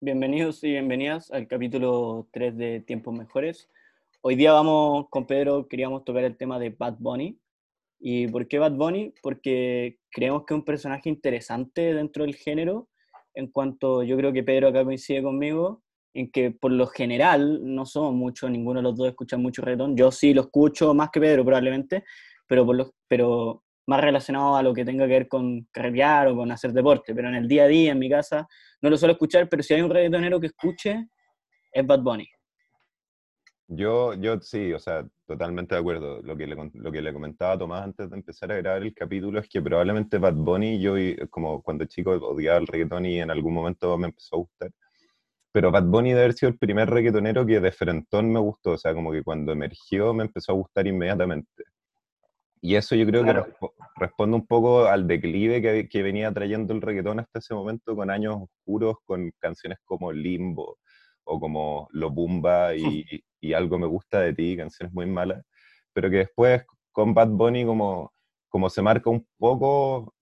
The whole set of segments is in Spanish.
bienvenidos y bienvenidas al capítulo 3 de Tiempos Mejores. Hoy día vamos con Pedro, queríamos tocar el tema de Bad Bunny. ¿Y por qué Bad Bunny? Porque creemos que es un personaje interesante dentro del género, en cuanto yo creo que Pedro acá coincide conmigo, en que por lo general no somos muchos, ninguno de los dos escucha mucho reggaetón. Yo sí lo escucho más que Pedro probablemente, pero, por lo, pero más relacionado a lo que tenga que ver con carrear o con hacer deporte, pero en el día a día, en mi casa, no lo suelo escuchar, pero si hay un reggaetonero que escuche, es Bad Bunny. Yo, yo sí, o sea, totalmente de acuerdo. Lo que, le, lo que le comentaba Tomás antes de empezar a grabar el capítulo es que probablemente Bad Bunny, yo como cuando chico odiaba el reggaetón y en algún momento me empezó a gustar, pero Bad Bunny debe haber sido el primer reggaetonero que de frentón me gustó, o sea, como que cuando emergió me empezó a gustar inmediatamente. Y eso yo creo que responde un poco al declive que, que, venía trayendo el reggaetón hasta ese momento, con años oscuros, con canciones como Limbo o como Lo Bumba y, y, Algo Me Gusta de Ti, canciones muy malas, pero que después con Bad Bunny como, como se marca un poco,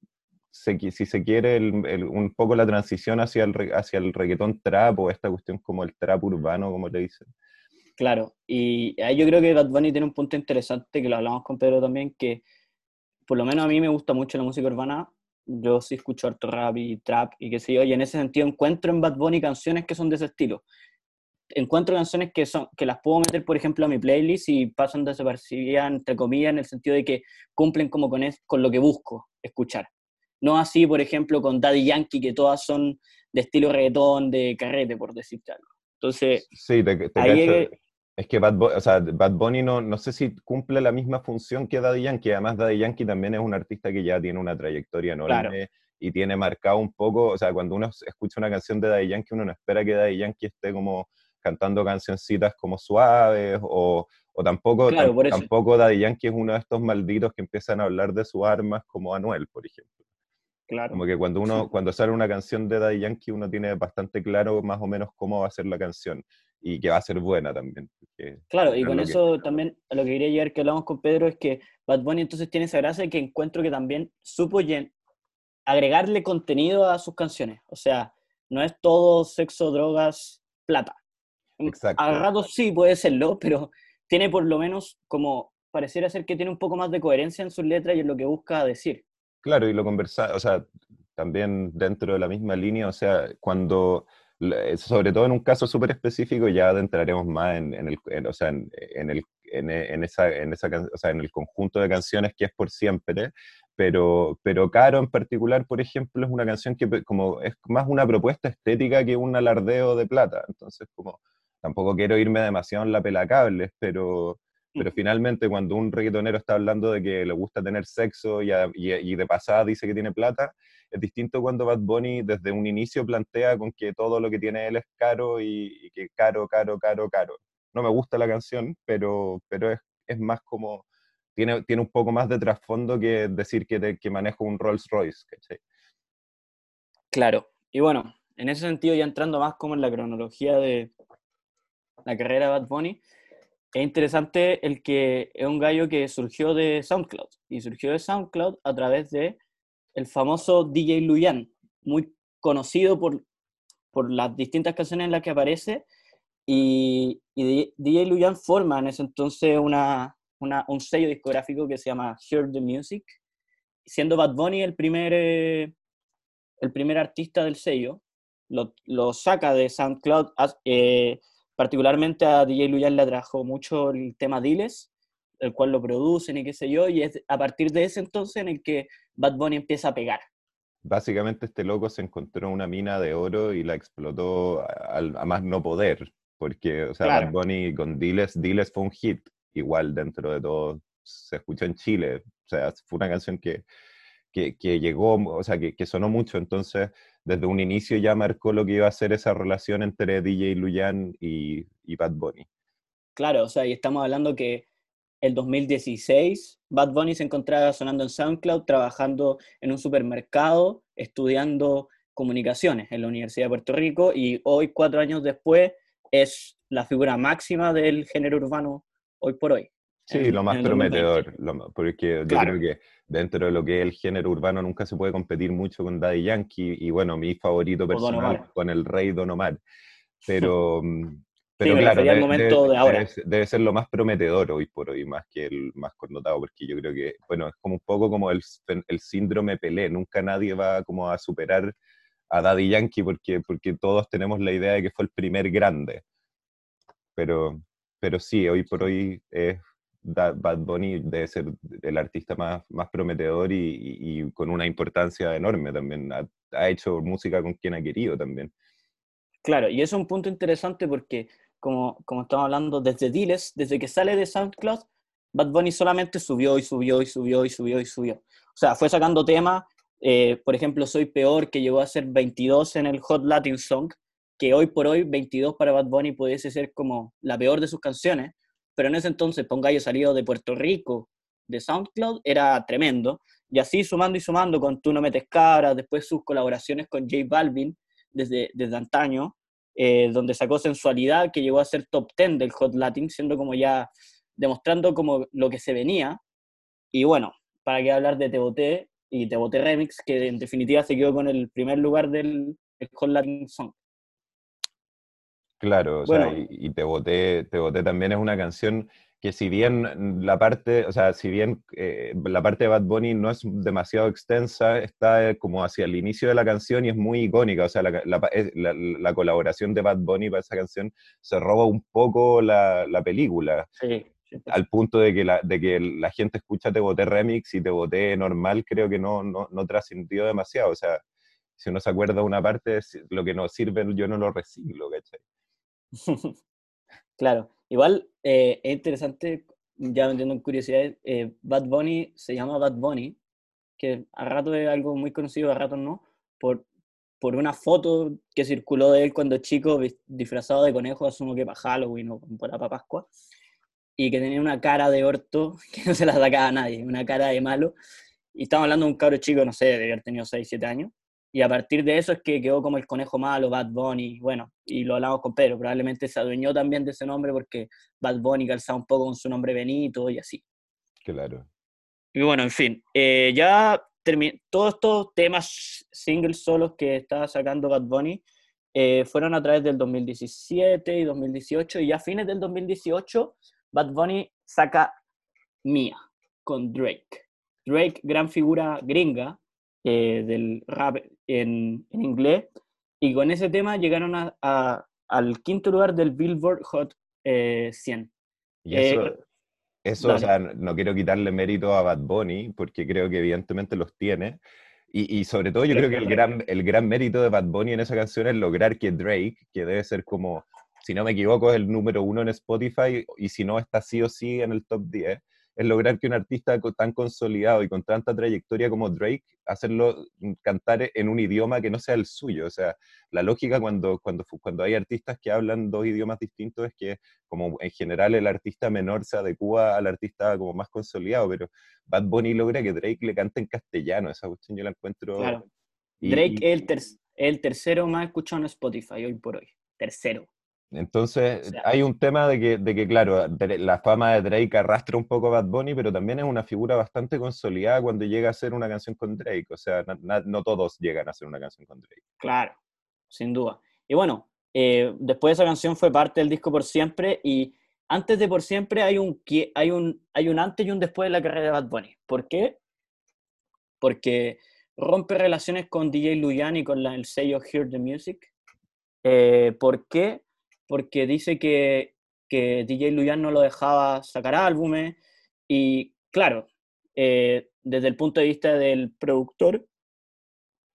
si se quiere, un poco la transición hacia el, hacia el reggaetón trap o esta cuestión como el trap urbano, como le dicen. Claro, y ahí yo creo que Bad Bunny tiene un punto interesante que lo hablamos con Pedro también, que por lo menos a mí me gusta mucho la música urbana, yo sí escucho harto rap y trap y qué sé yo, y en ese sentido encuentro en Bad Bunny canciones que son de ese estilo. Encuentro canciones que, son, que las puedo meter, por ejemplo, a mi playlist y pasan desapercibidas, entre comillas, en el sentido de que cumplen como con, con lo que busco escuchar. No así, por ejemplo, con Daddy Yankee, que todas son de estilo reggaetón, de carrete, por decirte algo. Entonces, sí, te, ahí es que Bad, Bunny no, no sé si cumple la misma función que Daddy Yankee. Además, Daddy Yankee también es un artista que ya tiene una trayectoria enorme y tiene marcado un poco, o sea, cuando uno escucha una canción de Daddy Yankee, uno no espera que Daddy Yankee esté como cantando cancioncitas como suaves o, o tampoco, tampoco Daddy Yankee es uno de estos malditos que empiezan a hablar de sus armas como Anuel, por ejemplo. Claro. Como que cuando uno cuando sale una canción de Daddy Yankee uno tiene bastante claro más o menos cómo va a ser la canción y que va a ser buena también. Claro, y con eso también a lo que quería llegar que hablamos con Pedro es que Bad Bunny entonces tiene esa gracia que encuentro que también supo agregarle contenido a sus canciones. O sea, no es todo sexo, drogas, plata. Exacto. A ratos sí puede serlo, pero tiene por lo menos como pareciera ser que tiene un poco más de coherencia en sus letras y en lo que busca decir. Claro, y lo conversa, o sea, también dentro de la misma línea, o sea, cuando sobre todo en un caso súper específico, ya adentraremos más en, el, o sea, en, el, en, esa, en, esa, o sea, en el conjunto de canciones que es por siempre, pero, pero Caro en particular, por ejemplo, es una canción que como es más una propuesta estética que un alardeo de plata, entonces como tampoco quiero irme demasiado en la pelacables, pero, pero finalmente cuando un reggaetonero está hablando de que le gusta tener sexo y, y de pasada dice que tiene plata, es distinto cuando Bad Bunny desde un inicio plantea con que todo lo que tiene él es caro y, que caro, caro, caro, caro. No me gusta la canción, pero, pero es, es más como, tiene, tiene un poco más de trasfondo que decir que, que manejo un Rolls Royce, Claro, y bueno, en ese sentido ya entrando más como en la cronología de la carrera de Bad Bunny, es interesante el que es un gallo que surgió de SoundCloud y surgió de SoundCloud a través de el famoso DJ Luyan, muy conocido por, por las distintas canciones en las que aparece, y, DJ Luyan forma en ese entonces una, un sello discográfico que se llama Hear the Music, siendo Bad Bunny el primer, eh, el primer artista del sello, lo, lo saca de SoundCloud, eh, particularmente a DJ Luyan le atrajo mucho el tema Diles, el cual lo producen y qué sé yo, y es a partir de ese entonces en el que Bad Bunny empieza a pegar. Básicamente este loco se encontró una mina de oro y la explotó a, más no poder, porque, o sea, Bad Bunny con Diles, Diles fue un hit, igual dentro de todo, se escuchó en Chile, o sea, fue una canción que, que, que llegó, o sea, que, que, sonó mucho, entonces desde un inicio ya marcó lo que iba a ser esa relación entre DJ Luyan y, y Bad Bunny. Claro, o sea, y estamos hablando que el 2016, Bad Bunny se encontraba sonando en SoundCloud, trabajando en un supermercado, estudiando comunicaciones en la Universidad de Puerto Rico y hoy, cuatro años después, es la figura máxima del género urbano hoy por hoy. Sí, lo más prometedor, porque yo creo que dentro de lo que es el género urbano nunca se puede competir mucho con Daddy Yankee y bueno, mi favorito personal con el rey Don Omar. Pero, mm, pero claro, debe, ser lo más prometedor hoy por hoy, más que el más connotado, porque yo creo que, bueno, es como un poco como el, el síndrome Pelé, nunca nadie va como a superar a Daddy Yankee porque, porque todos tenemos la idea de que fue el primer grande. Pero, pero sí, hoy por hoy es Bad Bunny debe ser el artista más, prometedor y, con una importancia enorme también. Ha, hecho música con quien ha querido también. Claro, y eso es un punto interesante porque, como, como estamos hablando, desde Diles, desde que sale de SoundCloud, Bad Bunny solamente subió y subió y subió y subió y subió. O sea, fue sacando temas, eh, por ejemplo, Soy Peor, que llegó a ser 22 en el Hot Latin Song, que hoy por hoy 22 para Bad Bunny pudiese ser como la peor de sus canciones, pero en ese entonces Pongallo salido de Puerto Rico, de SoundCloud, era tremendo. Y así sumando y sumando con Tú no metes cabras, después sus colaboraciones con J Balvin desde, desde antaño, eh, donde sacó sensualidad, que llegó a ser top 10 del Hot Latin, siendo como ya demostrando como lo que se venía. Y bueno, para qué hablar de Te Boté y Te Boté Remix, que en definitiva se quedó con el primer lugar del Hot Latin Song. Claro, o sea, y, Te Boté, Te Boté también es una canción que si bien la parte, o sea, si bien eh, la parte de Bad Bunny no es demasiado extensa, está eh, como hacia el inicio de la canción y es muy icónica, o sea, la, la, colaboración de Bad Bunny para esa canción se roba un poco la, película. Sí, Al punto de que, la, de que la gente escucha Te Boté Remix y Te Boté normal, creo que no, no, no trascendió demasiado, o sea, si uno se acuerda de una parte, lo que no sirve yo no lo reciclo, ¿cachai? claro, igual eh, es interesante, ya metiendo en curiosidad, eh, Bad Bunny se llama Bad Bunny, que a rato es algo muy conocido, a rato no, por, por una foto que circuló de él cuando chico, disfrazado de conejo, asumo que para Halloween o para Pascua, y que tenía una cara de orto que no se la sacaba a nadie, una cara de malo. Y estamos hablando de un cabro chico, no sé, de haber tenido 6, 7 años. Y a partir de eso es que quedó como el conejo malo, Bad Bunny, bueno, y lo hablamos con Pedro, probablemente se adueñó también de ese nombre porque Bad Bunny calzaba un poco con su nombre Benito y así. Claro. Y bueno, en fin, eh, ya todos estos temas singles solos que estaba sacando Bad Bunny eh, fueron a través del 2017 y 2018, y ya a fines del 2018 Bad Bunny saca Mía con Drake. Drake, gran figura gringa, eh, del rap en, en, inglés, y con ese tema llegaron a, al quinto lugar del Billboard Hot 100. Eh, y eso, eh, eso o sea, no quiero quitarle mérito a Bad Bunny, porque creo que evidentemente los tiene, y, y, sobre todo yo creo que el gran, el gran mérito de Bad Bunny en esa canción es lograr que Drake, que debe ser como, si no me equivoco, es el número uno en Spotify, y si no está sí o sí en el top 10, es lograr que un artista tan consolidado y con tanta trayectoria como Drake, hacerlo mm, cantar en un idioma que no sea el suyo. O sea, la lógica cuando, cuando, cuando hay artistas que hablan dos idiomas distintos es que como en general el artista menor se adecua al artista como más consolidado, pero Bad Bunny logra que Drake le cante en castellano. Esa cuestión yo la encuentro... Claro. Drake es el, el tercero más escuchado en Spotify hoy por hoy. Tercero. Entonces, hay un tema de que, de que, claro, la fama de Drake arrastra un poco a Bad Bunny, pero también es una figura bastante consolidada cuando llega a hacer una canción con Drake. O sea, no, todos llegan a hacer una canción con Drake. Claro, sin duda. Y bueno, eh, después de esa canción fue parte del disco Por Siempre y antes de Por Siempre hay un, hay un, hay un antes y un después de la carrera de Bad Bunny. ¿Por qué? Porque rompe relaciones con DJ Luyan y con el sello Hear the Music. Eh, ¿Por qué? Porque dice que, que DJ Luyan no lo dejaba sacar álbumes y claro, eh, desde el punto de vista del productor,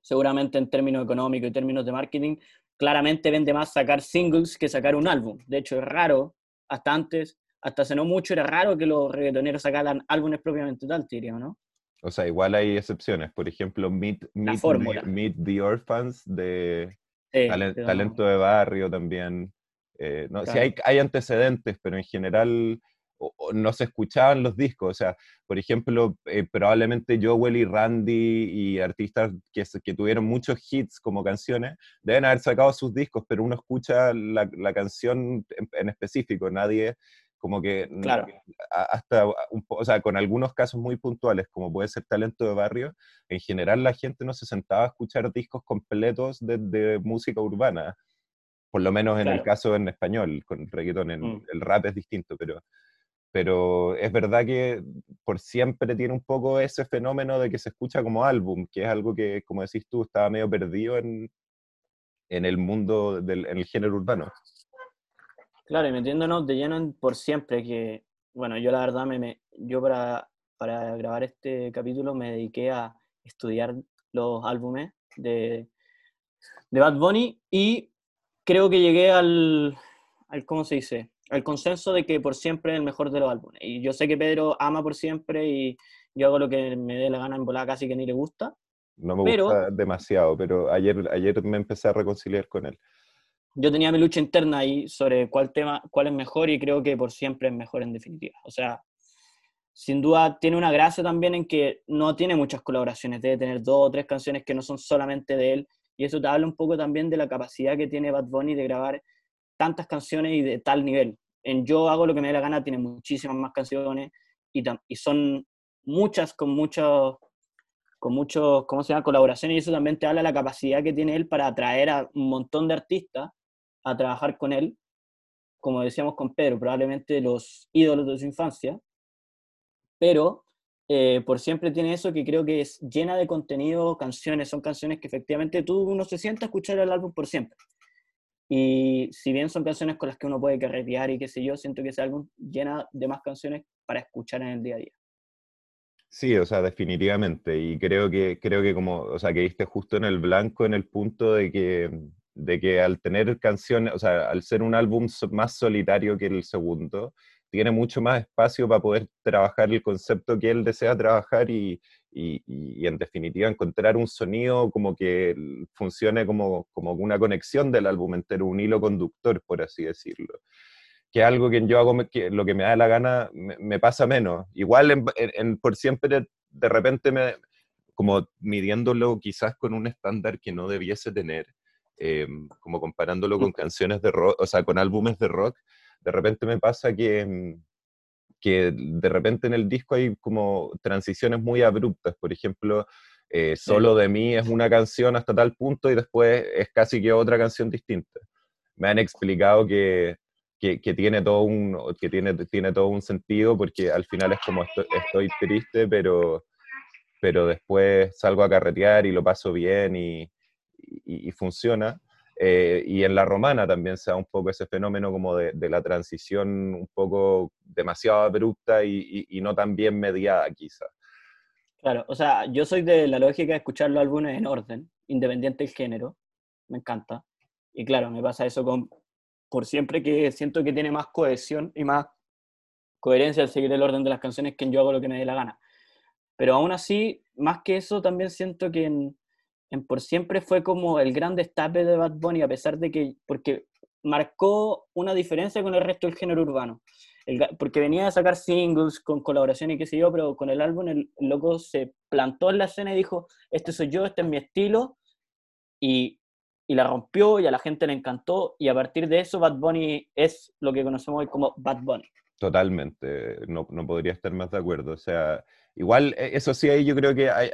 seguramente en términos económicos y términos de marketing, claramente vende más sacar singles que sacar un álbum. De hecho, es raro, hasta antes, hasta hace no mucho, era raro que los reggaetoneros sacaran álbumes propiamente tal, diría, ¿no? O sea, igual hay excepciones. Por ejemplo, Meet, meet, the, Orphans de Talento de Barrio también. Eh, no, hay, hay, antecedentes, pero en general no se escuchaban los discos. O sea, por ejemplo, eh, probablemente Joel y Randy y artistas que, que, tuvieron muchos hits como canciones deben haber sacado sus discos, pero uno escucha la, la canción en, específico. Nadie Como que Claro. hasta, un o sea, con algunos casos muy puntuales, como puede ser talento de barrio, en general la gente no se sentaba a escuchar discos completos de, música urbana, por lo menos en el caso en español, con reggaetón, en, mm. el rap es distinto, pero, pero es verdad que por siempre tiene un poco ese fenómeno de que se escucha como álbum, que es algo que, como decís tú, estaba medio perdido en, en el mundo, del, en el género urbano. Claro, y metiéndonos de lleno por siempre, que, bueno, yo la verdad, me, yo para, para grabar este capítulo me dediqué a estudiar los álbumes de, de Bad Bunny y creo que llegué al, al, ¿cómo se dice? Al consenso de que por siempre es el mejor de los álbumes. Y yo sé que Pedro ama por siempre y yo hago lo que me dé la gana en volar casi que ni le gusta. No me gusta demasiado, pero ayer, ayer me empecé a reconciliar con él. Yo tenía mi lucha interna ahí sobre cuál tema, cuál es mejor y creo que por siempre es mejor en definitiva. O sea, sin duda tiene una gracia también en que no tiene muchas colaboraciones, debe tener dos o tres canciones que no son solamente de él y eso te habla un poco también de la capacidad que tiene Bad Bunny de grabar tantas canciones y de tal nivel. En Yo hago lo que me dé la gana tiene muchísimas más canciones y, son muchas con muchos con muchos, ¿cómo se llama?, colaboraciones y eso también te habla de la capacidad que tiene él para atraer a un montón de artistas a trabajar con él, como decíamos con Pedro, probablemente los ídolos de su infancia, pero eh, por siempre tiene eso que creo que es llena de contenido, canciones, son canciones que efectivamente tú uno se sienta a escuchar el álbum por siempre. Y si bien son canciones con las que uno puede carretear y qué sé yo, siento que ese álbum llena de más canciones para escuchar en el día a día. Sí, o sea, definitivamente. Y creo que, creo que como, o sea, que diste justo en el blanco en el punto de que, de que al tener canciones, o sea, al ser un álbum más solitario que el segundo, tiene mucho más espacio para poder trabajar el concepto que él desea trabajar y, y, y en definitiva encontrar un sonido como que funcione como, como una conexión del álbum entero, un hilo conductor, por así decirlo que algo que yo hago, que lo que me da la gana, me, pasa menos. Igual en, por siempre, de repente, me, como midiéndolo quizás con un estándar que no debiese tener, eh, como comparándolo con canciones de rock, o sea, con álbumes de rock, de repente me pasa que, mm, que de repente en el disco hay como transiciones muy abruptas. Por ejemplo, eh, Solo de mí es una canción hasta tal punto y después es casi que otra canción distinta. Me han explicado que que, tiene todo un, que tiene, tiene todo un sentido porque al final es como estoy, triste, pero, pero después salgo a carretear y lo paso bien y, y, funciona. Eh, y en la romana también se da un poco ese fenómeno como de, de la transición un poco demasiado abrupta y, y, no tan bien mediada quizá. Claro, o sea, yo soy de la lógica de escuchar los álbumes en orden, independiente del género, me encanta. Y claro, me pasa eso con por siempre que siento que tiene más cohesión y más coherencia al seguir el orden de las canciones que en Yo hago lo que me dé la gana. Pero aún así, más que eso, también siento que en, Por Siempre fue como el gran destape de Bad Bunny, a pesar de que, porque marcó una diferencia con el resto del género urbano. porque venía a sacar singles con colaboración y qué sé yo, pero con el álbum el, el, loco se plantó en la escena y dijo, este soy yo, este es mi estilo, y y la rompió y a la gente le encantó y a partir de eso Bad Bunny es lo que conocemos hoy como Bad Bunny. Totalmente, no, no podría estar más de acuerdo. O sea, igual, e, eso sí, ahí yo creo que, hay,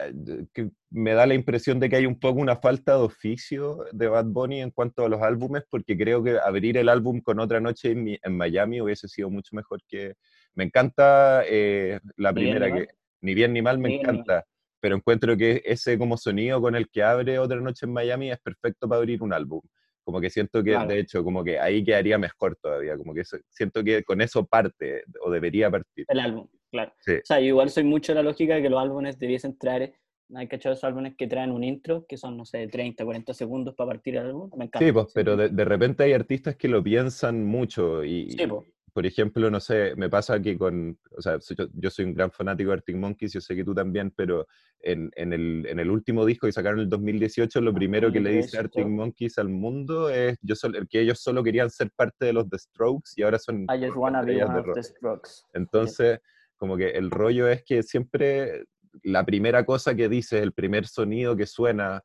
que me da la impresión de que hay un poco una falta de oficio de Bad Bunny en cuanto a los álbumes, porque creo que abrir el álbum con otra noche en, Miami hubiese sido mucho mejor que... Me encanta eh, la primera que... Ni bien ni mal me encanta pero encuentro que ese como sonido con el que abre Otra Noche en Miami es perfecto para abrir un álbum. Como que siento que, de hecho, como que ahí quedaría mejor todavía, como que siento que con eso parte, o debería partir. El álbum, claro. O sea, yo igual soy mucho de la lógica de que los álbumes debiesen traer, hay echar esos álbumes que traen un intro, que son, no sé, 30, 40 segundos para partir el álbum, me encanta. Sí, pues, pero de, de, repente hay artistas que lo piensan mucho y, sí, pues por ejemplo, no sé, me pasa que con, o sea, yo, soy un gran fanático de Arctic Monkeys, yo sé que tú también, pero en, en, el, en el, último disco que sacaron en el 2018, lo primero que le dice Arctic Monkeys al mundo es yo que ellos solo querían ser parte de los The Strokes y ahora son... I just wanna be one of the Strokes. Entonces, como que el rollo es que siempre la primera cosa que dice, el primer sonido que suena,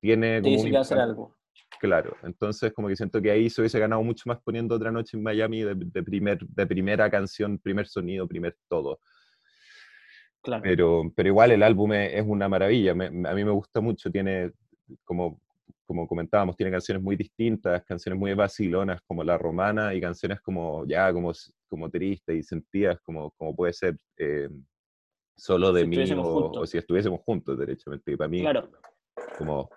tiene como... que hacer algo. Claro, entonces como que siento que ahí se hubiese ganado mucho más poniendo otra noche en Miami de, primer, de primera canción, primer sonido, primer todo. Claro. Pero, pero igual el álbum es, una maravilla, a mí me gusta mucho, tiene, como, como comentábamos, tiene canciones muy distintas, canciones muy vacilonas como La Romana y canciones como ya como, como tristes y sentidas como, como puede ser eh, Solo de mí o, si estuviésemos juntos, derechamente. Y para mí, claro. como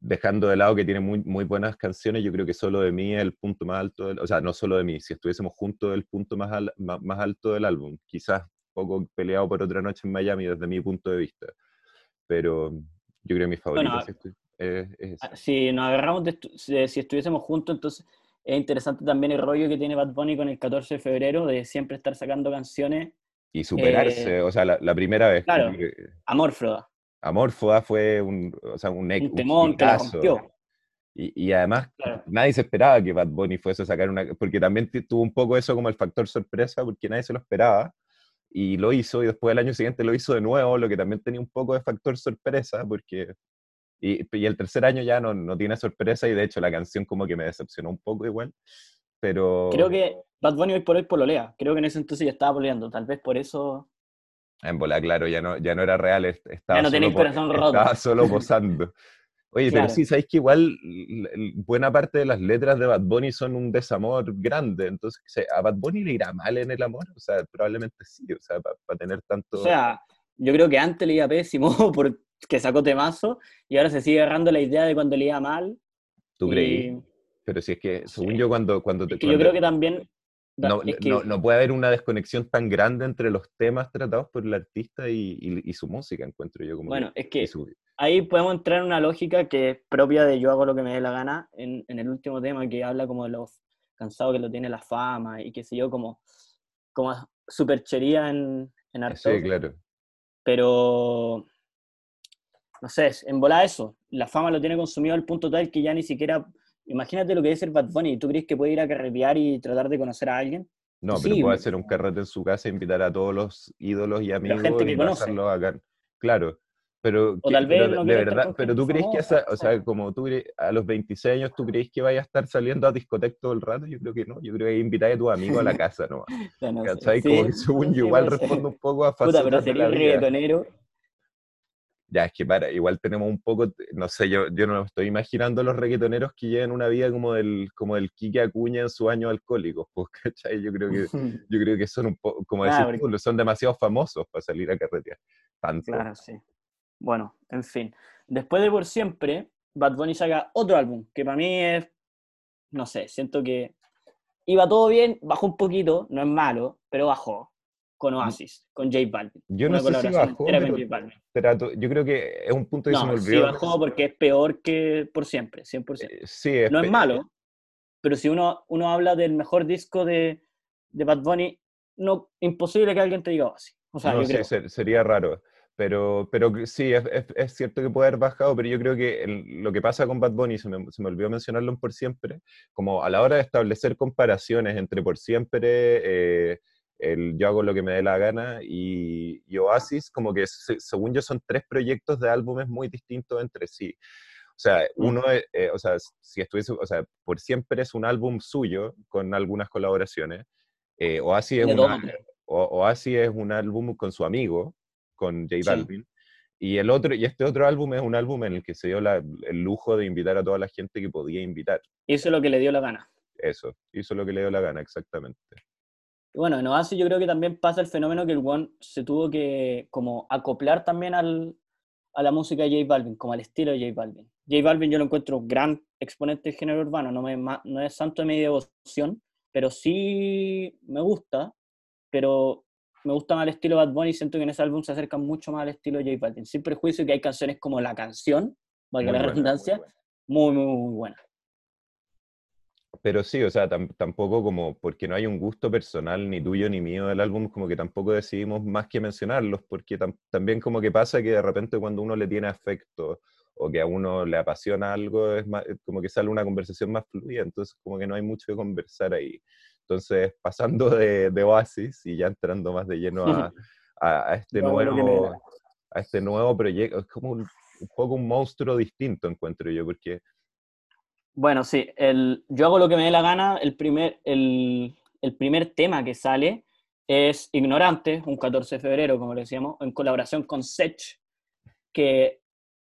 dejando de lado que tiene muy, muy buenas canciones, yo creo que solo de mí es el punto más alto, del, o sea, no solo de mí, si estuviésemos juntos el punto más, más, alto del álbum, quizás poco peleado por otra noche en Miami desde mi punto de vista, pero yo creo que mi favorito es, ah, Si nos agarramos de, si estuviésemos juntos, entonces es interesante también el rollo que tiene Bad Bunny con el 14 de febrero de siempre estar sacando canciones. Y superarse, eh, o sea, la, primera vez. Claro, Amorfroda. Amorfoda fue un, o sea, un, un temón que la rompió. Y, y además, nadie se esperaba que Bad Bunny fuese a sacar una. Porque también tuvo un poco eso como el factor sorpresa, porque nadie se lo esperaba. Y lo hizo, y después el año siguiente lo hizo de nuevo, lo que también tenía un poco de factor sorpresa, porque. Y, y el tercer año ya no, no tiene sorpresa, y de hecho la canción como que me decepcionó un poco igual. Pero. Creo que Bad Bunny hoy por hoy pololea. Creo que en ese entonces ya estaba poleando. Tal vez por eso en bola, claro, ya no, ya no era real, estaba, ya no solo, estaba solo posando. Oye, pero sí, sabéis que igual buena parte de las letras de Bad Bunny son un desamor grande, entonces, ¿a Bad Bunny le irá mal en el amor? O sea, probablemente sí, o sea, para tener tanto... O sea, yo creo que antes le iba pésimo porque sacó temazo y ahora se sigue agarrando la idea de cuando le iba mal. ¿Tú creí? Pero si es que, según yo, cuando, cuando te... yo creo que también no, no, puede haber una desconexión tan grande entre los temas tratados por el artista y, su música, encuentro yo. Como bueno, es que ahí podemos entrar en una lógica que es propia de yo hago lo que me dé la gana, en, el último tema que habla como de los cansados que lo tiene la fama y qué sé yo, como, como superchería en, en arte. Sí, claro. Pero, no sé, en bola eso, la fama lo tiene consumido al punto tal que ya ni siquiera Imagínate lo que es ser Bad Bunny. ¿Tú crees que puede ir a carretear y tratar de conocer a alguien? No, pero puede hacer un carrete en su casa e invitar a todos los ídolos y amigos gente que y pasarlo acá. Claro, pero, o tal vez de verdad, pero tú crees que, o sea, como tú a los 26 años, ¿tú crees que vaya a estar saliendo a discoteca todo el rato? Yo creo que no, yo creo que invitar a tu amigo a la casa, ¿no? no ¿Cachai? Como que según yo igual respondo un poco a Puta, pero sería reggaetonero ya es que para, igual tenemos un poco, no sé, yo, yo no estoy imaginando a los reggaetoneros que lleven una vida como el, como el Kike Acuña en su año alcohólico, pues, ¿cachai? Yo creo que, yo creo que son un poco, como decir, son demasiado famosos para salir a carretear. Tanto. Claro, sí. Bueno, en fin. Después de Por Siempre, Bad Bunny saca otro álbum, que para mí es, no sé, siento que iba todo bien, bajó un poquito, no es malo, pero bajó con. Oasis, con J Balvin. Yo no sé si bajó, pero, yo creo que es un punto que se me olvidó. Sí bajó porque es peor que por siempre, 100%. Eh, sí, no es malo, pero si uno, uno habla del mejor disco de, de Bad Bunny, no, imposible que alguien te diga así. O sea, yo creo. sería raro. Pero, pero sí, es, es, cierto que puede haber bajado, pero yo creo que lo que pasa con Bad Bunny, se me, se me, olvidó mencionarlo Por Siempre, como a la hora de establecer comparaciones entre Por Siempre, eh, el Yo hago lo que me dé la gana y, Oasis, como que según yo son tres proyectos de álbumes muy distintos entre sí. O sea, uno, eh, o sea, si estuviese, o sea, por siempre es un álbum suyo con algunas colaboraciones. Eh, Oasis, es Oasis es un álbum con su amigo, con J Balvin. Y, el otro, y este otro álbum es un álbum en el que se dio el lujo de invitar a toda la gente que podía invitar. Hizo lo que le dio la gana. Eso, hizo lo que le dio la gana, exactamente bueno, en Oasis yo creo que también pasa el fenómeno que el One se tuvo que como acoplar también al, a la música de J Balvin, como al estilo de J Balvin. J Balvin yo lo encuentro gran exponente del género urbano, no, me, no es santo de mi devoción, pero sí me gusta, pero me gusta más el estilo Bad Bunny y siento que en ese álbum se acerca mucho más al estilo de J Balvin, sin prejuicio que hay canciones como La Canción, valga la redundancia, muy, muy, muy buenas. Pero sí, o sea, tampoco como, porque no hay un gusto personal ni tuyo ni mío del álbum, como que tampoco decidimos más que mencionarlos, porque también como que pasa que de repente cuando uno le tiene afecto o que a uno le apasiona algo, es más, como que sale una conversación más fluida, entonces como que no hay mucho que conversar ahí. Entonces, pasando de, Oasis y ya entrando más de lleno a, a, este nuevo, a este nuevo proyecto, es como un, un poco un monstruo distinto, encuentro yo, porque Bueno, sí, el, yo hago lo que me dé la gana. El primer, el, el primer tema que sale es Ignorante, un 14 de febrero, como le decíamos, en colaboración con Sech, que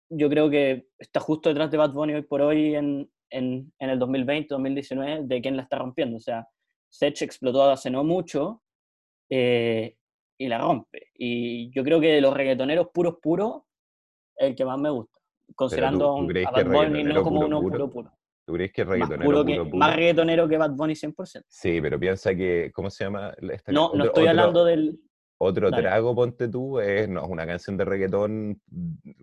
yo creo que está justo detrás de Bad Bunny hoy por hoy en, en, en el 2020, 2019, de quién la está rompiendo. O sea, Sech explotó hace no mucho eh, y la rompe. Y yo creo que de los reggaetoneros puros, puros, el que más me gusta, considerando a Bad Bunny no como uno puro, puro. ¿Tú crees que es reggaetonero? Más, que, más reggaetonero que Bad Bunny 100%. Sí, pero piensa que, ¿cómo se llama? no, no estoy hablando del... Otro trago, ponte tú, es no, una canción de reggaetón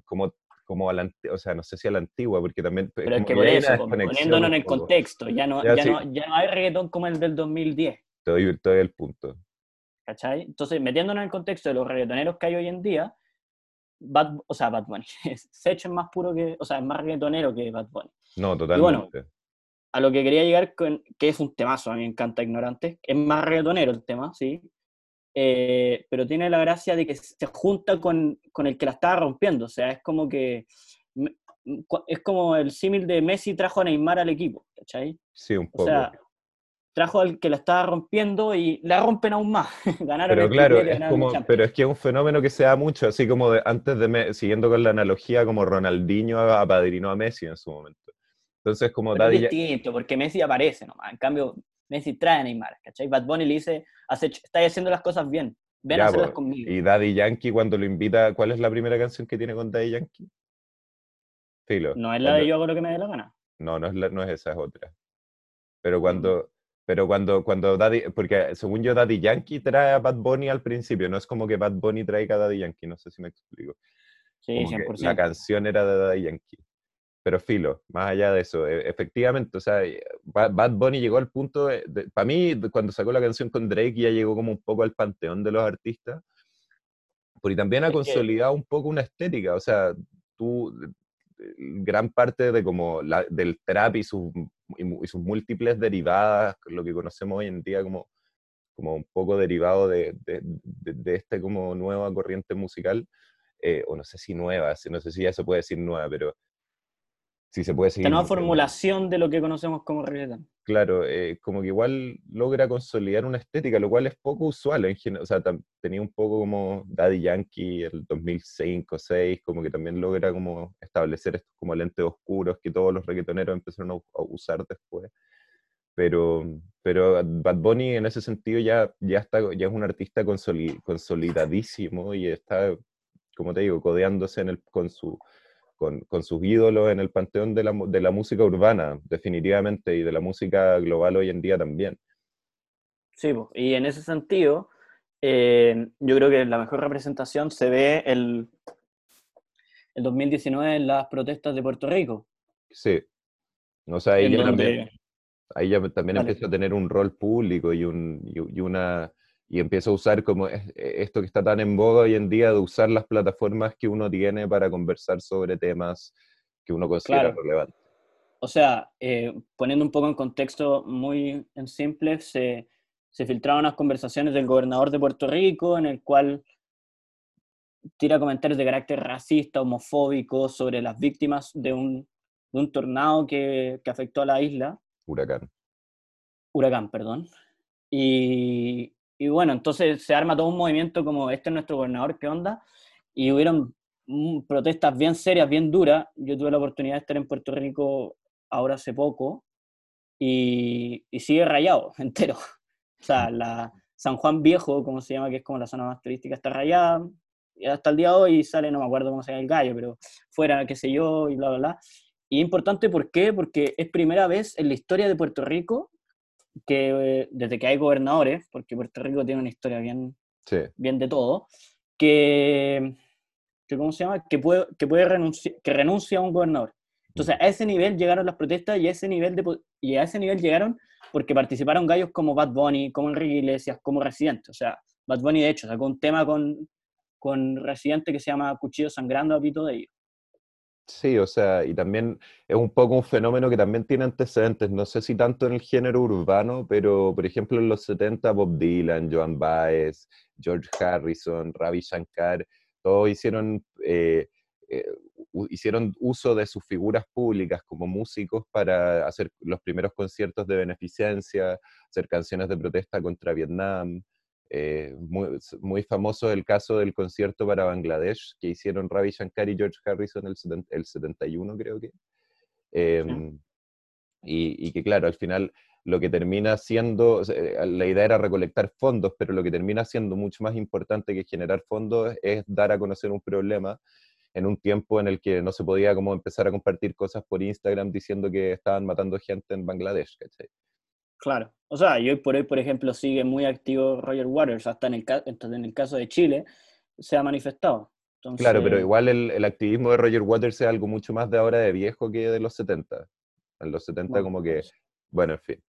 como, como a la, o sea, no sé si a la antigua, porque también... Pero es que por eso, poniéndonos en el contexto, ya no, ya, no, ya no hay reggaetón como el del 2010. Te doy, te doy el punto. ¿Cachai? Entonces, metiéndonos en el contexto de los reggaetoneros que hay hoy en día, Bad, o sea, Bad Bunny, Sech es más puro que, o sea, es más reggaetonero que Bad Bunny. No, totalmente. bueno, a lo que quería llegar, con, que es un temazo, a mí me encanta Ignorante, es más reggaetonero el tema, sí, eh, pero tiene la gracia de que se junta con, con, el que la estaba rompiendo, o sea, es como que, es como el símil de Messi trajo a Neymar al equipo, ¿cachai? Sí, un poco. O sea, trajo al que la estaba rompiendo y la rompen aún más. Ganaron pero claro, es como, pero es que es un fenómeno que se da mucho, así como de, antes de, siguiendo con la analogía, como Ronaldinho apadrinó a Messi en su momento. Entonces, como pero Daddy... Es distinto, porque Messi aparece nomás, en cambio, Messi trae a Neymar, ¿cachai? Bad Bunny le dice, estáis haciendo las cosas bien, ven a hacerlas conmigo. Y Daddy Yankee cuando lo invita, ¿cuál es la primera canción que tiene con Daddy Yankee? Filo. ¿No es la de Yo hago lo que me dé la gana? No, no es, no es esa, es otra. Pero cuando, pero cuando, cuando Daddy, porque según yo Daddy Yankee trae a Bad Bunny al principio, no es como que Bad Bunny traiga a Daddy Yankee, no sé si me explico. Sí, 100%. La canción era de Daddy Yankee. Pero filo, más allá de eso, e, efectivamente, o sea, Bad Bunny llegó al punto, para mí, cuando sacó la canción con Drake, ya llegó como un poco al panteón de los artistas, porque también ha consolidado un poco una estética, o sea, tú, gran parte de como la, del trap y sus y, sus múltiples derivadas, lo que conocemos hoy en día como, como un poco derivado de, de, de, este como nueva corriente musical, eh, o no sé si nueva, no sé si ya se puede decir nueva, pero si se puede seguir. La nueva formulación de lo que conocemos como reggaeton. Claro, eh, como que igual logra consolidar una estética, lo cual es poco usual. En o sea, tenía un poco como Daddy Yankee el 2005, 2006, como que también logra como establecer estos como lentes oscuros que todos los reggaetoneros empezaron a, usar después. Pero, pero Bad Bunny en ese sentido ya, ya, está, ya es un artista consolidadísimo y está, como te digo, codeándose en el, con su con, con, sus ídolos en el panteón de la, de la, música urbana, definitivamente, y de la música global hoy en día también. Sí, y en ese sentido, eh, yo creo que la mejor representación se ve el, el 2019 en las protestas de Puerto Rico. Sí. O sea, ahí ya también, ahí ya también empieza a tener un rol público y, un, y una y empieza a usar como e, esto que está tan en boga hoy en día de usar las plataformas que uno tiene para conversar sobre temas que uno considera relevantes. O sea, eh, poniendo un poco en contexto muy en simple, se, se filtraron unas conversaciones del gobernador de Puerto Rico en el cual tira comentarios de carácter racista, homofóbico sobre las víctimas de un, de un tornado que, que afectó a la isla. Huracán. Huracán, perdón. Y, y bueno, entonces se arma todo un movimiento como este es nuestro gobernador, ¿qué onda? Y hubieron protestas bien serias, bien duras. Yo tuve la oportunidad de estar en Puerto Rico ahora hace poco y, y sigue rayado, entero. O sea, la San Juan Viejo, como se llama, que es como la zona más turística, está rayada. Y hasta el día de hoy sale, no me acuerdo cómo se llama el gallo, pero fuera, qué sé yo, y bla, bla, bla. Y importante, ¿por qué? Porque es primera vez en la historia de Puerto Rico que desde que hay gobernadores, porque Puerto Rico tiene una historia bien, bien de todo, que, que, ¿cómo se llama? Que puede, que puede renunciar, que renuncia a un gobernador. Entonces, a ese nivel llegaron las protestas y a ese nivel, de, y a ese nivel llegaron porque participaron gallos como Bad Bunny, como Enrique Iglesias, como Residente. O sea, Bad Bunny, de hecho, sacó un tema con, con Residente que se llama Cuchillo Sangrando a Pito de ellos. Sí, o sea, y también es un poco un fenómeno que también tiene antecedentes, no sé si tanto en el género urbano, pero por ejemplo en los 70 Bob Dylan, Joan Baez, George Harrison, Ravi Shankar, todos hicieron, eh, hicieron uso de sus figuras públicas como músicos para hacer los primeros conciertos de beneficencia, hacer canciones de protesta contra Vietnam. Muy, muy, famoso el caso del concierto para Bangladesh que hicieron Ravi Shankar y George Harrison el, el 71, creo que. Em, y, y, que claro, al final lo que termina siendo, eh, la idea era recolectar fondos, pero lo que termina siendo mucho más importante que generar fondos es dar a conocer un problema en un tiempo en el que no se podía como empezar a compartir cosas por Instagram diciendo que estaban matando gente en Bangladesh, ¿cachai? Claro, o sea, y hoy por hoy, por ejemplo, sigue muy activo Roger Waters, hasta en el, en el caso de Chile se ha manifestado. Claro, pero igual el, el, activismo de Roger Waters es algo mucho más de ahora de viejo que de los 70. En los 70 como que, pues. bueno, en fin.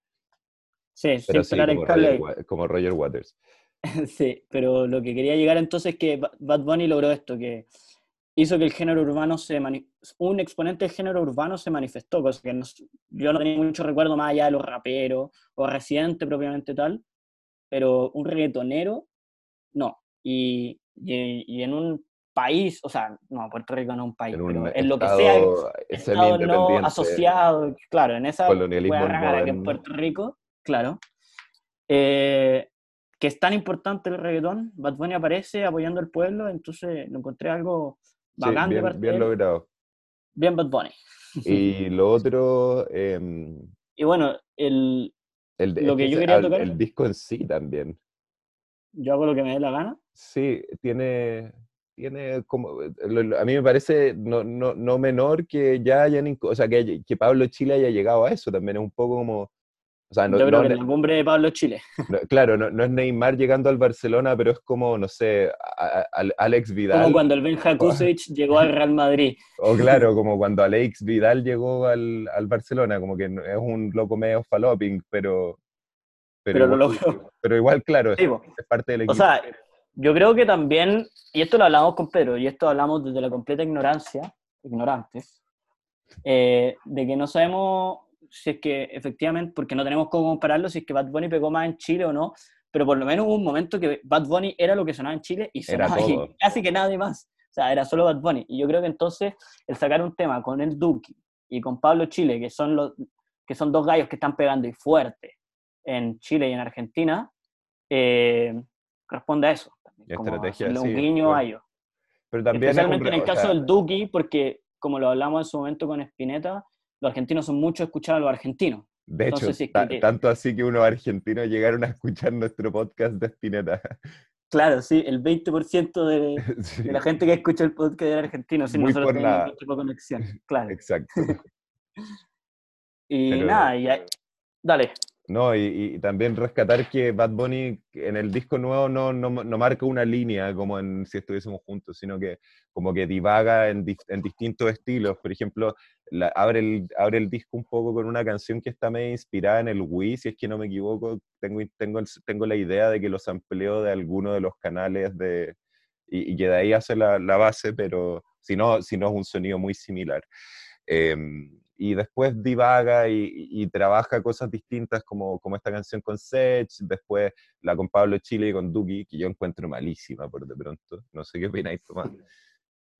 Sí, pero sin como, Roger, como Roger Waters. sí, pero lo que quería llegar entonces es que Bad Bunny logró esto, que hizo que el género urbano se un exponente del género urbano se manifestó, cosa que yo no tenía mucho recuerdo más allá de los raperos o residente propiamente tal, pero un reggaetonero, no. Y, y, en un país, o sea, no, Puerto Rico no es un país, pero en lo que sea, estado no asociado, claro, en esa colonialismo que en Puerto Rico, claro, eh, que es tan importante el reggaetón, Bad Bunny aparece apoyando al pueblo, entonces lo encontré algo bacán bien, bien logrado. Bien Bad Bunny. Y lo otro... Em, y bueno, el, lo que, yo quería tocar... El disco en sí también. Yo hago lo que me dé la gana. Sí, tiene, tiene como, a mí me parece no, no, no menor que ya hayan, o sea, que, que Pablo Chile haya llegado a eso, también es un poco como, o sea, no, Yo creo que la cumbre de Pablo Chile. claro, no, es Neymar llegando al Barcelona, pero es como, no sé, Alex Vidal. Como cuando el Ben Kusic llegó al Real Madrid. O claro, como cuando Alex Vidal llegó al, al Barcelona, como que es un loco medio faloping, pero... Pero, pero, igual, pero igual, claro, es, parte del equipo. O sea, yo creo que también, y esto lo hablamos con Pedro, y esto hablamos desde la completa ignorancia, ignorantes, eh, de que no sabemos si es que efectivamente, porque no tenemos cómo compararlo, si es que Bad Bunny pegó más en Chile o no, pero por lo menos hubo un momento que Bad Bunny era lo que sonaba en Chile y sonaba casi que nadie más. O sea, era solo Bad Bunny. Y yo creo que entonces el sacar un tema con el Duki y con Pablo Chile, que son, los, que son dos gallos que están pegando y fuerte en Chile y en Argentina, eh, responde a eso. estrategia, un guiño a ellos. Pero también Especialmente en el caso del Duki, porque como lo hablamos en su momento con Spinetta, los argentinos son muchos escuchar a los argentinos. De hecho, tanto así que unos argentinos llegaron a escuchar nuestro podcast de Spinetta. Claro, sí, el 20% de, de, la gente que escucha el podcast era argentino, sin nosotros tenemos tipo de conexión. Claro. Exacto. y nada, y dale. No, y, también rescatar que Bad Bunny en el disco nuevo no, no, no, marca una línea como en si estuviésemos juntos, sino que como que divaga en, en distintos estilos. Por ejemplo, abre, el, abre el disco un poco con una canción que está medio inspirada en el Wii, si es que no me equivoco. Tengo, tengo, tengo la idea de que los amplió de alguno de los canales de, y, y que de ahí hace la, base, pero si no, si no es un sonido muy similar. Eh, y después divaga y, trabaja cosas distintas como, como esta canción con Sech, después la con Pablo Chile y con Duki, que yo encuentro malísima por de pronto. No sé qué opináis, Tomás.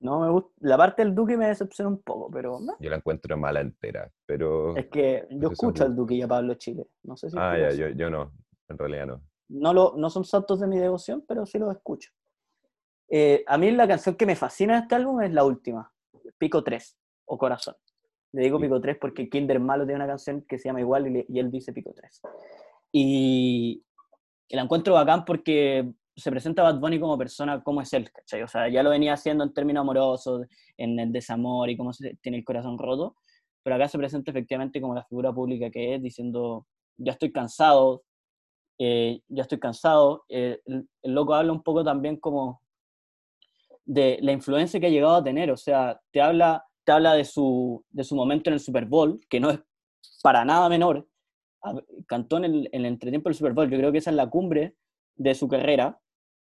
No, me gusta. La parte del Duki me decepciona un poco, pero... Yo la encuentro mala entera, pero... Es que yo escucho al Duki y a Pablo Chile. No sé si... Ah, ya, yo, yo, no. En realidad no. No, lo, no son santos de mi devoción, pero sí los escucho. Eh, a mí la canción que me fascina de este álbum es la última, Pico 3, o Corazón. Le digo Pico 3 porque Kinder Malo tiene una canción que se llama igual y, él dice Pico 3. Y, la encuentro bacán porque se presenta Bad Bunny como persona, como es él, ¿cachai? O sea, ya lo venía haciendo en términos amorosos, en el desamor y cómo se, tiene el corazón roto, pero acá se presenta efectivamente como la figura pública que es, diciendo, ya estoy cansado, eh, ya estoy cansado. Eh, el, el, loco habla un poco también como de la influencia que ha llegado a tener, o sea, te habla habla de su, de su momento en el Super Bowl, que no es para nada menor. Cantó en el, en entretiempo del Super Bowl, yo creo que esa es la cumbre de su carrera.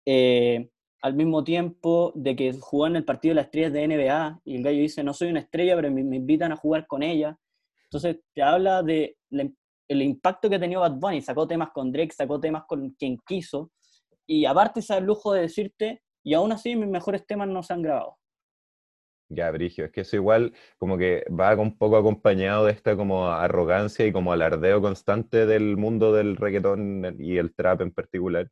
Eh, al mismo tiempo de que jugó en el partido de las estrellas de NBA y el gallo dice, no soy una estrella, pero me, invitan a jugar con ella. Entonces te habla de el impacto que ha tenido Bad Bunny, sacó temas con Drake, sacó temas con quien quiso, y aparte sabe el lujo de decirte, y aún así mis mejores temas no se han grabado. Ya, Brigio, es que eso igual como que va un poco acompañado de esta como arrogancia y como alardeo constante del mundo del reggaetón y el trap en particular.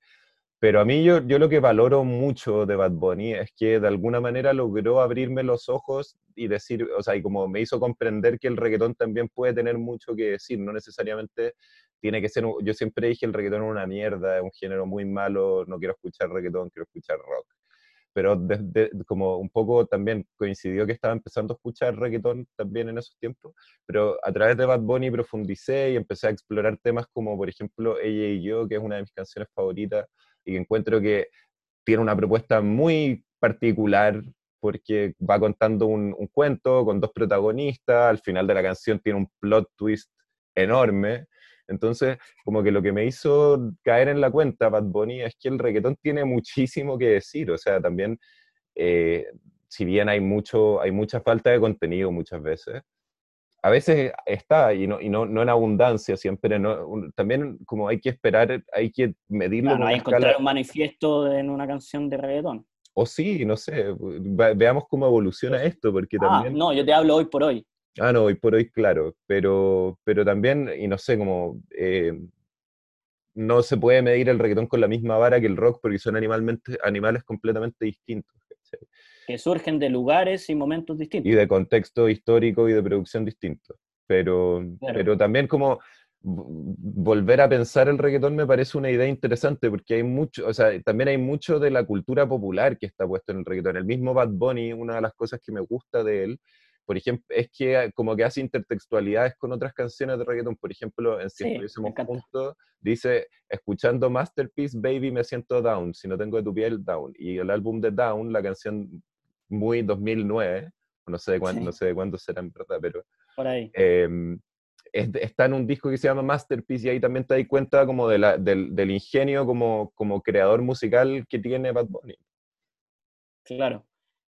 Pero a mí yo, yo lo que valoro mucho de Bad Bunny es que de alguna manera logró abrirme los ojos y decir, o sea, y como me hizo comprender que el reggaetón también puede tener mucho que decir, no necesariamente tiene que ser, yo siempre dije el reggaetón es una mierda, es un género muy malo, no quiero escuchar reggaetón, quiero escuchar rock pero como un poco también coincidió que estaba empezando a escuchar reggaetón también en esos tiempos, pero a través de Bad Bunny profundicé y empecé a explorar temas como, por ejemplo, Ella y Yo, que es una de mis canciones favoritas y que encuentro que tiene una propuesta muy particular porque va contando un, un cuento con dos protagonistas, al final de la canción tiene un plot twist enorme entonces, como que lo que me hizo caer en la cuenta, Bad Bunny, es que el reggaetón tiene muchísimo que decir. O sea, también, eh, si bien hay, mucho, hay mucha falta de contenido muchas veces, a veces está, y no, y no, no en abundancia siempre, no, también como hay que esperar, hay que medirlo. no hay que encontrar un manifiesto en una canción de reggaetón. O sí, no sé, veamos cómo evoluciona esto, porque ah, también... No, yo te hablo hoy por hoy. Ah, no, hoy por hoy, claro, pero, pero también, y no sé, como eh, no se puede medir el reggaetón con la misma vara que el rock porque son animalmente, animales completamente distintos. Que surgen de lugares y momentos distintos. Y de contexto histórico y de producción distinto. Pero, pero también como volver a pensar el reggaetón me parece una idea interesante porque hay mucho, o sea, también hay mucho de la cultura popular que está puesto en el reggaetón. El mismo Bad Bunny, una de las cosas que me gusta de él por ejemplo, es que como que hace intertextualidades con otras canciones de reggaeton. Por ejemplo, en Si estuviésemos juntos, dice, escuchando Masterpiece, Baby, me siento down, si no tengo de tu piel, down. Y el álbum de Down, la canción muy 2009, no sé de cuándo, no sé de cuándo será en verdad, pero... Por ahí. Em, está en un disco que se llama Masterpiece y ahí también te das cuenta como de la, del, del, ingenio como, como creador musical que tiene Bad Bunny. Claro.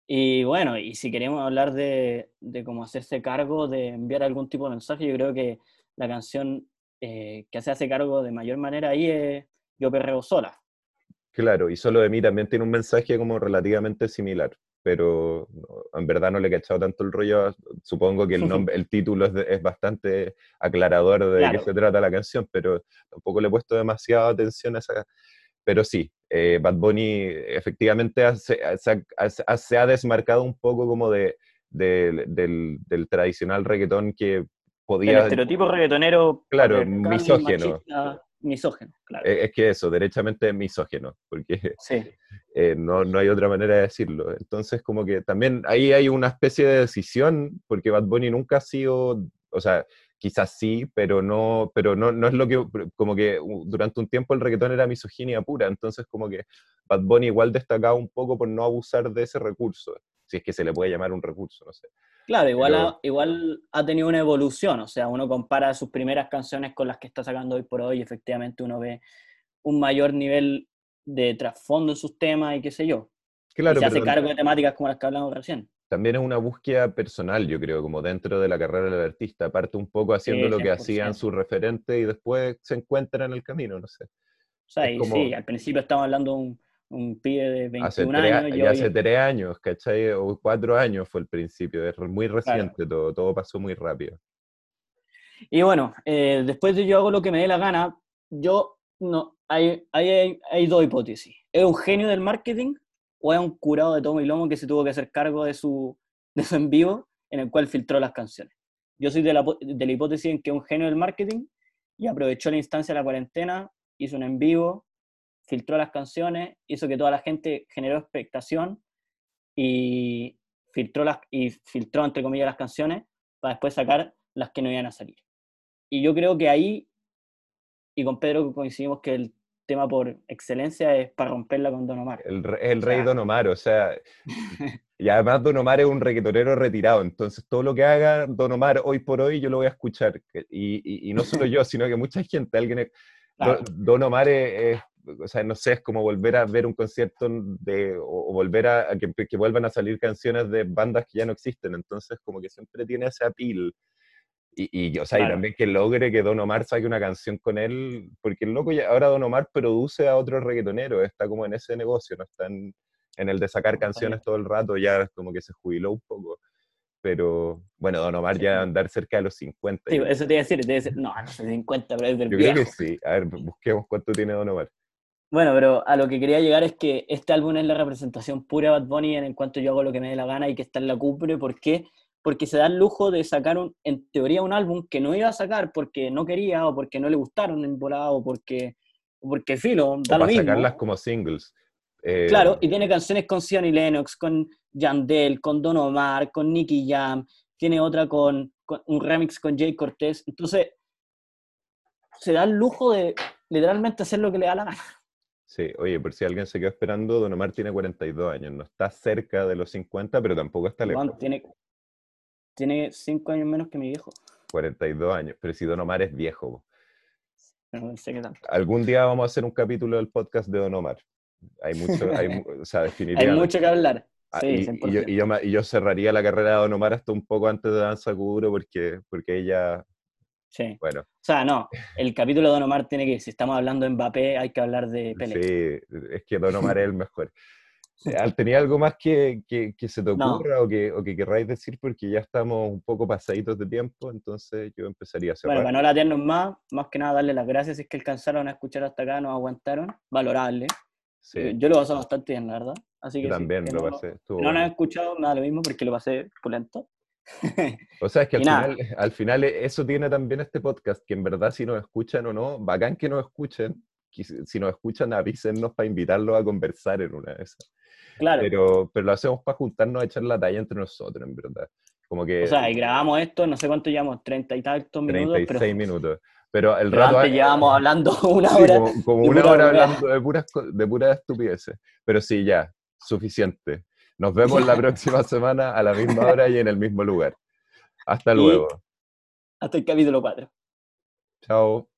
Y bueno, y si queremos hablar de, de, cómo hacerse cargo de enviar algún tipo de mensaje, yo creo que la canción eh, que se hace cargo de mayor manera ahí es Yo Perreo Sola. Claro, y solo de mí también tiene un mensaje como relativamente similar, pero en verdad no le he cachado tanto el rollo. Supongo que el, nombre, el título es, es, bastante aclarador de qué se trata la canción, pero tampoco le he puesto demasiada atención a esa, pero sí, eh, Bad Bunny efectivamente se ha desmarcado un poco como de, del, tradicional reggaetón que podía... El estereotipo reggaetonero... Claro, misógeno. misógeno, claro. Es, que eso, derechamente misógeno, porque eh, no, no, hay otra manera de decirlo. Entonces, como que también ahí hay una especie de decisión, porque Bad Bunny nunca ha sido, o sea, quizás sí, pero no, pero no, no es lo que, como que durante un tiempo el reggaetón era misoginia pura, entonces como que Bad Bunny igual destacaba un poco por no abusar de ese recurso, si es que se le puede llamar un recurso, no sé. Claro, igual, ha, igual ha tenido una evolución, o sea, uno compara sus primeras canciones con las que está sacando hoy por hoy, y efectivamente uno ve un mayor nivel de trasfondo en sus temas y qué sé yo. Claro, y se hace cargo de temáticas como las que hablamos recién también es una búsqueda personal, yo creo, como dentro de la carrera del artista, aparte un poco haciendo lo que hacían sus referentes y después se encuentran en el camino, no sé. O sea, y sí, al principio estamos hablando de un, un pibe de 21 años. Y hace tres años, ¿cachai? O cuatro años fue el principio, es muy reciente todo, todo pasó muy rápido. Y bueno, eh, después de yo hago lo que me dé la gana, yo no, hay, hay, hay dos hipótesis. ¿Es un genio del marketing o es un curado de tomo y lomo que se tuvo que hacer cargo de su, de su en vivo en el cual filtró las canciones. Yo soy de la, de la hipótesis en que un genio del marketing y aprovechó la instancia de la cuarentena, hizo un en vivo, filtró las canciones, hizo que toda la gente generó expectación y filtró, las, y filtró entre comillas las canciones para después sacar las que no iban a salir. Y yo creo que ahí, y con Pedro coincidimos que el tema por excelencia es para romperla con Don Omar. El, el rey Don Omar, o sea, y además Don Omar es un reggaetonero retirado, entonces todo lo que haga Don Omar hoy por hoy yo lo voy a escuchar, y, y, no solo yo, sino que mucha gente, alguien, Don Omar es, o sea, no sé, es como volver a ver un concierto de, o, volver a, que, que, vuelvan a salir canciones de bandas que ya no existen, entonces como que siempre tiene ese apil y, o sea, y también que logre que Don Omar saque una canción con él, porque el loco ya, ahora Don Omar produce a otros reggaetoneros, está como en ese negocio, no está en, En el de sacar canciones todo el rato ya como que se jubiló un poco. Pero bueno, Don Omar ya andar cerca de los 50. Sí, eso te iba a decir, debe ser, no, no sé, 50, pero es del Yo viejo. creo que sí. A ver, busquemos cuánto tiene Don Omar. Bueno, pero a lo que quería llegar es que este álbum es la representación pura de Bad Bunny en el cuanto yo hago lo que me dé la gana y que está en la cumbre. ¿Por qué? Porque se da el lujo de sacar, un, en teoría, un álbum que no iba a sacar porque no quería o porque no le gustaron en volada o porque, porque filo, da O lo para mismo. sacarlas como singles. Eh, Claro, y tiene canciones con Sonny Lennox, con Yandel, con Don Omar, con Nicky Jam, tiene otra con, con un remix con Jay Cortés. Entonces, se da el lujo de literalmente hacer lo que le da la gana. Sí, oye, por si alguien se quedó esperando, Don Omar tiene 42 años. No está cerca de los 50, pero tampoco está lejos. Weón, tiene, tiene cinco años menos que mi viejo. 42 años. Pero si Don Omar es viejo. po. Pero no sé qué tanto. Algún día vamos a hacer un capítulo del podcast de Don Omar. Hay mucho, hay, o sea, Hay definitivamente. mucho que hablar. Ah, Sí, y, y yo, 100%. y yo me- y yo cerraría la carrera de Don Omar hasta un poco antes de Danza Kuduro porque, porque ella, Sí. bueno, O sea, no, el capítulo de Don Omar tiene que, si estamos hablando de Mbappé, hay que hablar de Pelé. sí, es que Don Omar es el mejor. ¿Tenía algo más que, que, que se te No. ocurra o, que, o que querráis decir? Porque ya estamos un poco pasaditos de tiempo, entonces yo empezaría a cerrar. Bueno, para no latearnos más, más que nada darle las gracias si es que alcanzaron a escuchar hasta acá, nos aguantaron, valorable. Sí, Eh, Yo lo pasé bastante bien, la verdad. Así que yo sí, también que lo no, pasé. no nos bueno. han escuchado, me da lo mismo porque lo pasé pulento. O sea, es que al nada. final, al final eso tiene también este podcast, que en verdad si nos escuchan o no, bacán que nos escuchen, si nos escuchan avísennos para invitarlos a conversar en una de esas. Claro. Pero, pero lo hacemos para juntarnos a echar la talla entre nosotros, en verdad. Como que o sea, y grabamos esto, no sé cuánto llevamos, treinta y tantos minutos, 36 pero, minutos. Pero el pero rato... antes llevábamos hablando una sí, hora. como, como una hora hablando de puras, de puras estupideces. Pero sí, ya, suficiente. Nos vemos la próxima semana a la misma hora y en el mismo lugar. Hasta Y- luego. Hasta el capítulo 4. Chao.